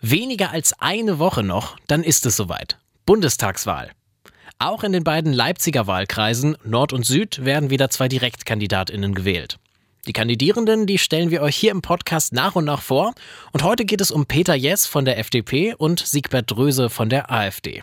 Weniger als eine Woche noch, dann ist es soweit. Bundestagswahl. Auch in den beiden Leipziger Wahlkreisen Nord und Süd werden wieder zwei Direktkandidatinnen gewählt. Die Kandidierenden, die stellen wir euch hier im Podcast nach und nach vor. Und heute geht es um Peter Jess von der FDP und Siegbert Dröse von der AfD.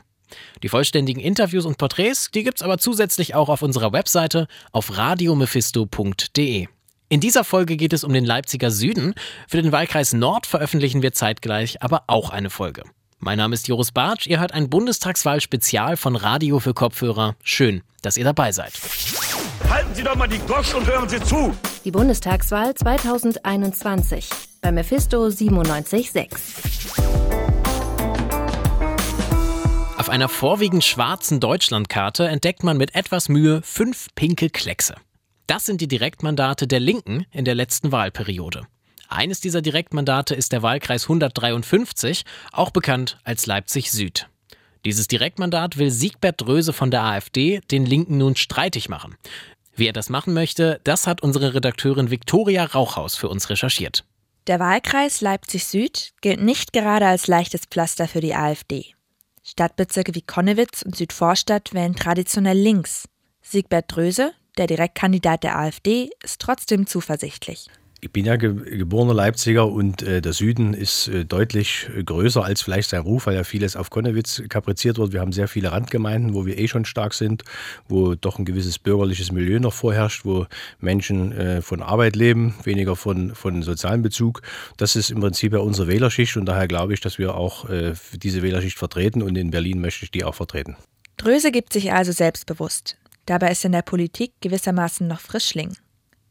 Die vollständigen Interviews und Porträts, die gibt's aber zusätzlich auch auf unserer Webseite auf radiomephisto.de. In dieser Folge geht es um den Leipziger Süden. Für den Wahlkreis Nord veröffentlichen wir zeitgleich aber auch eine Folge. Mein Name ist Joris Bartsch, ihr hört ein Bundestagswahl-Spezial von Radio für Kopfhörer. Schön, dass ihr dabei seid. Halten Sie doch mal die Gosch und hören Sie zu! Die Bundestagswahl 2021 bei Mephisto 97.6. Auf einer vorwiegend schwarzen Deutschlandkarte entdeckt man mit etwas Mühe fünf pinke Kleckse. Das sind die Direktmandate der Linken in der letzten Wahlperiode. Eines dieser Direktmandate ist der Wahlkreis 153, auch bekannt als Leipzig Süd. Dieses Direktmandat will Siegbert Dröse von der AfD den Linken nun streitig machen. Wie er das machen möchte, das hat unsere Redakteurin Viktoria Rauchhaus für uns recherchiert. Der Wahlkreis Leipzig Süd gilt nicht gerade als leichtes Pflaster für die AfD. Stadtbezirke wie Konnewitz und Südvorstadt wählen traditionell links. Siegbert Dröse, der Direktkandidat der AfD ist trotzdem zuversichtlich. Ich bin ja ge geborener Leipziger und äh, der Süden ist äh, deutlich äh, größer als vielleicht sein Ruf, weil ja vieles auf Konnewitz kapriziert wird. Wir haben sehr viele Randgemeinden, wo wir eh schon stark sind, wo doch ein gewisses bürgerliches Milieu noch vorherrscht, wo Menschen äh, von Arbeit leben, weniger von, von sozialem Bezug. Das ist im Prinzip ja unsere Wählerschicht und daher glaube ich, dass wir auch äh, diese Wählerschicht vertreten und in Berlin möchte ich die auch vertreten. Dröse gibt sich also selbstbewusst. Dabei ist er in der Politik gewissermaßen noch Frischling.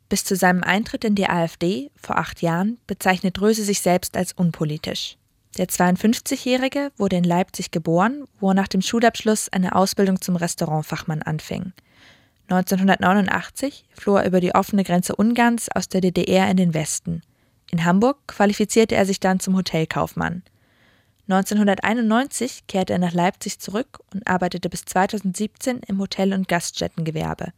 Bis zu seinem Eintritt in die AfD vor acht Jahren bezeichnet Dröse sich selbst als unpolitisch. Der 52-Jährige wurde in Leipzig geboren, wo er nach dem Schulabschluss eine Ausbildung zum Restaurantfachmann anfing. 1989 floh er über die offene Grenze Ungarns aus der DDR in den Westen. In Hamburg qualifizierte er sich dann zum Hotelkaufmann. 1991 kehrte er nach Leipzig zurück und arbeitete bis 2017 im Hotel- und Gaststättengewerbe.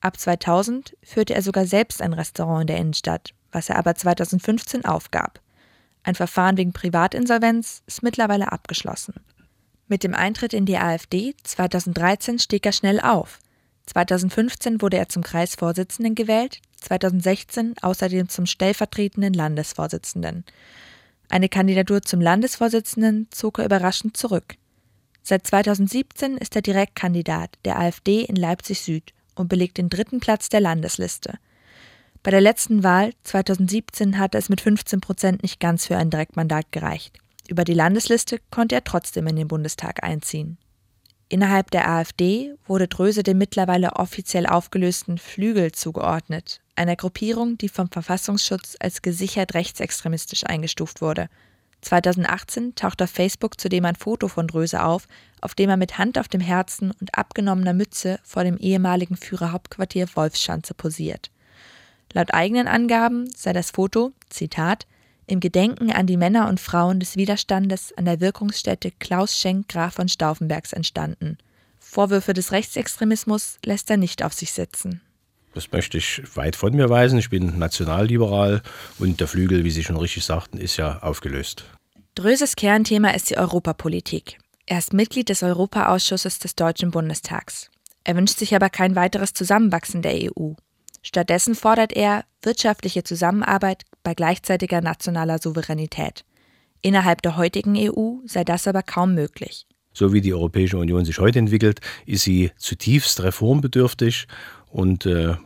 Ab 2000 führte er sogar selbst ein Restaurant in der Innenstadt, was er aber 2015 aufgab. Ein Verfahren wegen Privatinsolvenz ist mittlerweile abgeschlossen. Mit dem Eintritt in die AfD 2013 stieg er schnell auf. 2015 wurde er zum Kreisvorsitzenden gewählt, 2016 außerdem zum stellvertretenden Landesvorsitzenden. Eine Kandidatur zum Landesvorsitzenden zog er überraschend zurück. Seit 2017 ist er Direktkandidat der AfD in Leipzig Süd und belegt den dritten Platz der Landesliste. Bei der letzten Wahl 2017 hatte es mit 15 Prozent nicht ganz für ein Direktmandat gereicht. Über die Landesliste konnte er trotzdem in den Bundestag einziehen. Innerhalb der AfD wurde Dröse dem mittlerweile offiziell aufgelösten Flügel zugeordnet, einer Gruppierung, die vom Verfassungsschutz als gesichert rechtsextremistisch eingestuft wurde. 2018 taucht auf Facebook zudem ein Foto von Dröse auf, auf dem er mit Hand auf dem Herzen und abgenommener Mütze vor dem ehemaligen Führerhauptquartier Wolfschanze posiert. Laut eigenen Angaben sei das Foto, Zitat, im Gedenken an die Männer und Frauen des Widerstandes an der Wirkungsstätte Klaus Schenk Graf von Stauffenbergs entstanden. Vorwürfe des Rechtsextremismus lässt er nicht auf sich sitzen. Das möchte ich weit von mir weisen. Ich bin nationalliberal und der Flügel, wie Sie schon richtig sagten, ist ja aufgelöst. Dröses Kernthema ist die Europapolitik. Er ist Mitglied des Europaausschusses des Deutschen Bundestags. Er wünscht sich aber kein weiteres Zusammenwachsen der EU. Stattdessen fordert er wirtschaftliche Zusammenarbeit bei gleichzeitiger nationaler Souveränität. Innerhalb der heutigen EU sei das aber kaum möglich. So wie die Europäische Union sich heute entwickelt, ist sie zutiefst reformbedürftig und äh,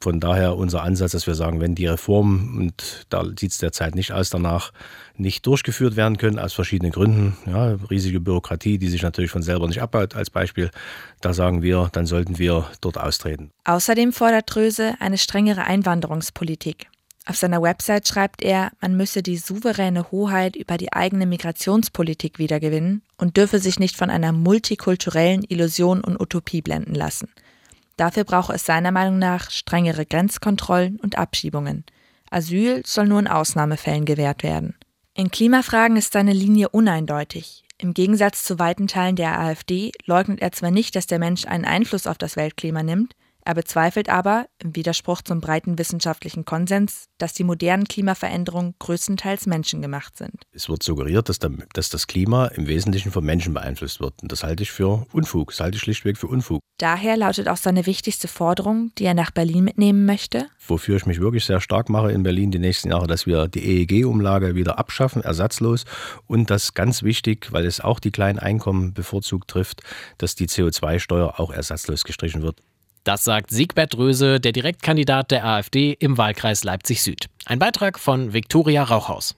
von daher unser Ansatz, dass wir sagen, wenn die Reformen, und da sieht es derzeit nicht aus danach, nicht durchgeführt werden können, aus verschiedenen Gründen, ja, riesige Bürokratie, die sich natürlich von selber nicht abbaut, als Beispiel, da sagen wir, dann sollten wir dort austreten. Außerdem fordert Dröse eine strengere Einwanderungspolitik. Auf seiner Website schreibt er, man müsse die souveräne Hoheit über die eigene Migrationspolitik wiedergewinnen und dürfe sich nicht von einer multikulturellen Illusion und Utopie blenden lassen. Dafür brauche es seiner Meinung nach strengere Grenzkontrollen und Abschiebungen. Asyl soll nur in Ausnahmefällen gewährt werden. In Klimafragen ist seine Linie uneindeutig. Im Gegensatz zu weiten Teilen der AfD leugnet er zwar nicht, dass der Mensch einen Einfluss auf das Weltklima nimmt, Er bezweifelt aber, im Widerspruch zum breiten wissenschaftlichen Konsens, dass die modernen Klimaveränderungen größtenteils menschengemacht sind. Es wird suggeriert, dass, der, dass das Klima im Wesentlichen vom Menschen beeinflusst wird. Und das halte ich für Unfug. Das halte ich schlichtweg für Unfug. Daher lautet auch seine wichtigste Forderung, die er nach Berlin mitnehmen möchte. Wofür ich mich wirklich sehr stark mache in Berlin die nächsten Jahre, dass wir die EEG-Umlage wieder abschaffen, ersatzlos. Und das ganz wichtig, weil es auch die kleinen Einkommen bevorzugt trifft, dass die CO2-Steuer auch ersatzlos gestrichen wird. Das sagt Siegbert Röse, der Direktkandidat der AfD im Wahlkreis Leipzig Süd. Ein Beitrag von Viktoria Rauchhaus.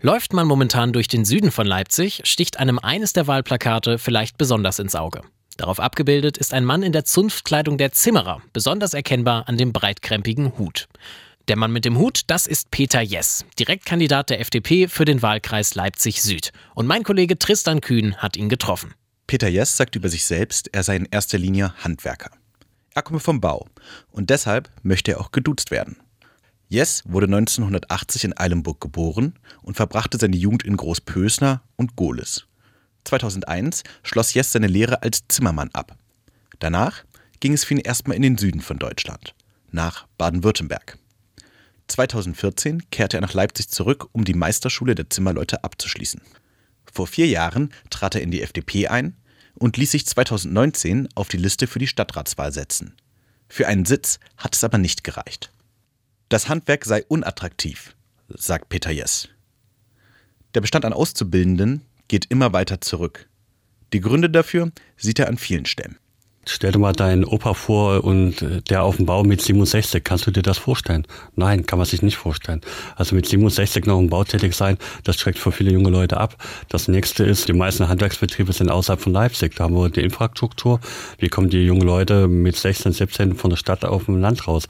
Läuft man momentan durch den Süden von Leipzig, sticht einem eines der Wahlplakate vielleicht besonders ins Auge. Darauf abgebildet ist ein Mann in der Zunftkleidung der Zimmerer, besonders erkennbar an dem breitkrempigen Hut. Der Mann mit dem Hut, das ist Peter Jess, Direktkandidat der FDP für den Wahlkreis Leipzig Süd. Und mein Kollege Tristan Kühn hat ihn getroffen. Peter Jess sagt über sich selbst, er sei in erster Linie Handwerker. Er komme vom Bau und deshalb möchte er auch geduzt werden. Jess wurde 1980 in Eilenburg geboren und verbrachte seine Jugend in Großpösner und Gohlis. 2001 schloss Jess seine Lehre als Zimmermann ab. Danach ging es für ihn erstmal in den Süden von Deutschland, nach Baden-Württemberg. 2014 kehrte er nach Leipzig zurück, um die Meisterschule der Zimmerleute abzuschließen. Vor vier Jahren trat er in die FDP ein und ließ sich 2019 auf die Liste für die Stadtratswahl setzen. Für einen Sitz hat es aber nicht gereicht. Das Handwerk sei unattraktiv, sagt Peter Jess. Der Bestand an Auszubildenden geht immer weiter zurück. Die Gründe dafür sieht er an vielen Stellen. Stell dir mal deinen Opa vor und äh, der auf dem Bau mit 67. Kannst du dir das vorstellen? Nein, kann man sich nicht vorstellen. Also mit 67 noch im Bau tätig sein, das schreckt für viele junge Leute ab. Das nächste ist, die meisten Handwerksbetriebe sind außerhalb von Leipzig. Da haben wir die Infrastruktur. Wie kommen die jungen Leute mit 16, 17 von der Stadt auf dem Land raus?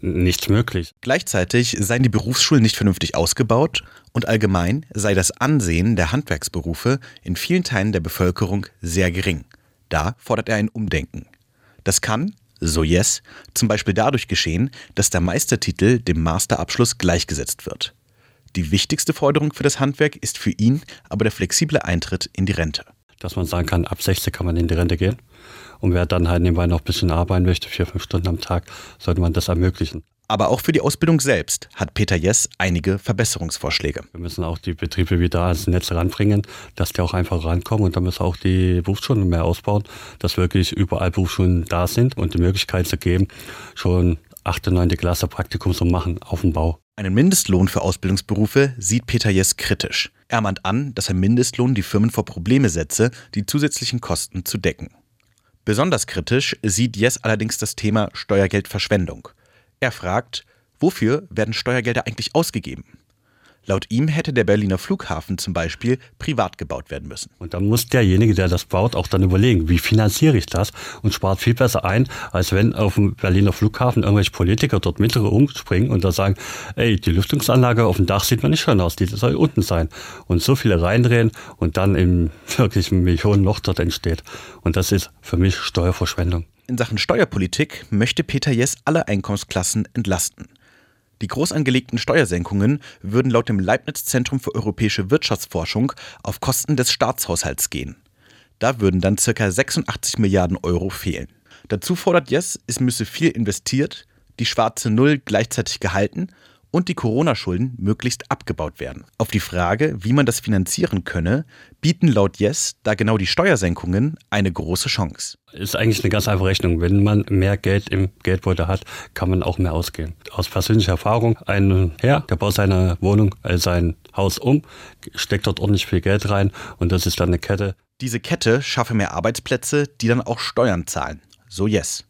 Nichts möglich. Gleichzeitig seien die Berufsschulen nicht vernünftig ausgebaut und allgemein sei das Ansehen der Handwerksberufe in vielen Teilen der Bevölkerung sehr gering. Da fordert er ein Umdenken. Das kann, so Yes, zum Beispiel dadurch geschehen, dass der Meistertitel dem Masterabschluss gleichgesetzt wird. Die wichtigste Forderung für das Handwerk ist für ihn aber der flexible Eintritt in die Rente. Dass man sagen kann, ab 60 kann man in die Rente gehen. Und wer dann halt nebenbei noch ein bisschen arbeiten möchte, vier, fünf Stunden am Tag, sollte man das ermöglichen. Aber auch für die Ausbildung selbst hat Peter Jess einige Verbesserungsvorschläge. Wir müssen auch die Betriebe wieder ans Netz ranbringen, dass die auch einfach rankommen und dann müssen wir auch die Berufsschulen mehr ausbauen, dass wirklich überall Berufsschulen da sind und die Möglichkeit zu geben, schon 8. und 9. Klasse Praktikum zu machen auf dem Bau. Einen Mindestlohn für Ausbildungsberufe sieht Peter Jess kritisch. Er mahnt an, dass ein Mindestlohn die Firmen vor Probleme setze, die zusätzlichen Kosten zu decken. Besonders kritisch sieht Jess allerdings das Thema Steuergeldverschwendung. Er fragt, wofür werden Steuergelder eigentlich ausgegeben? Laut ihm hätte der Berliner Flughafen zum Beispiel privat gebaut werden müssen. Und dann muss derjenige, der das baut, auch dann überlegen, wie finanziere ich das und spart viel besser ein, als wenn auf dem Berliner Flughafen irgendwelche Politiker dort mittlere umspringen und da sagen, ey, die Lüftungsanlage auf dem Dach sieht mir nicht schön aus, die soll unten sein. Und so viele reindrehen und dann im wirklichen Millionenloch dort entsteht. Und das ist für mich Steuerverschwendung. In Sachen Steuerpolitik möchte Peter Jess alle Einkommensklassen entlasten. Die groß angelegten Steuersenkungen würden laut dem Leibniz Zentrum für europäische Wirtschaftsforschung auf Kosten des Staatshaushalts gehen. Da würden dann ca. 86 Milliarden Euro fehlen. Dazu fordert Jess, es müsse viel investiert, die schwarze Null gleichzeitig gehalten und die Corona-Schulden möglichst abgebaut werden. Auf die Frage, wie man das finanzieren könne, bieten laut Yes da genau die Steuersenkungen eine große Chance. Ist eigentlich eine ganz einfache Rechnung. Wenn man mehr Geld im Geldbeutel hat, kann man auch mehr ausgehen. Aus persönlicher Erfahrung, ein Herr, der baut seine Wohnung, äh, sein Haus um, steckt dort ordentlich viel Geld rein und das ist dann eine Kette. Diese Kette schaffe mehr Arbeitsplätze, die dann auch Steuern zahlen. So Yes.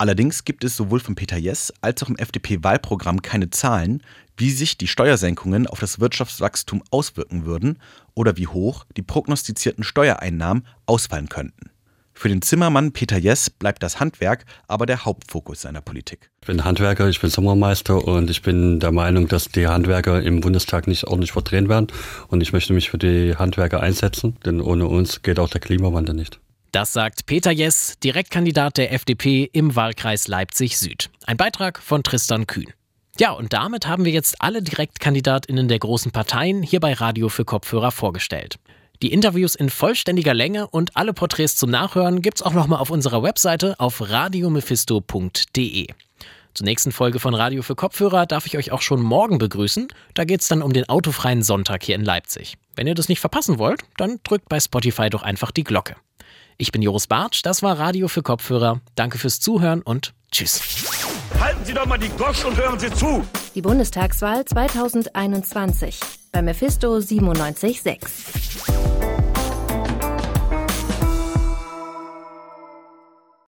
Allerdings gibt es sowohl von Peter Jess als auch im FDP-Wahlprogramm keine Zahlen, wie sich die Steuersenkungen auf das Wirtschaftswachstum auswirken würden oder wie hoch die prognostizierten Steuereinnahmen ausfallen könnten. Für den Zimmermann Peter Jess bleibt das Handwerk aber der Hauptfokus seiner Politik. Ich bin Handwerker, ich bin Sommermeister und ich bin der Meinung, dass die Handwerker im Bundestag nicht ordentlich verdrehen werden. Und ich möchte mich für die Handwerker einsetzen, denn ohne uns geht auch der Klimawandel nicht. Das sagt Peter Jess, Direktkandidat der FDP im Wahlkreis Leipzig Süd. Ein Beitrag von Tristan Kühn. Ja, und damit haben wir jetzt alle Direktkandidatinnen der großen Parteien hier bei Radio für Kopfhörer vorgestellt. Die Interviews in vollständiger Länge und alle Porträts zum Nachhören gibt's auch nochmal auf unserer Webseite auf radiomephisto.de. Zur nächsten Folge von Radio für Kopfhörer darf ich euch auch schon morgen begrüßen. Da geht's dann um den autofreien Sonntag hier in Leipzig. Wenn ihr das nicht verpassen wollt, dann drückt bei Spotify doch einfach die Glocke. Ich bin Joris Bartsch, das war Radio für Kopfhörer. Danke fürs Zuhören und tschüss. Halten Sie doch mal die Gosch und hören Sie zu. Die Bundestagswahl 2021 bei Mephisto 97.6.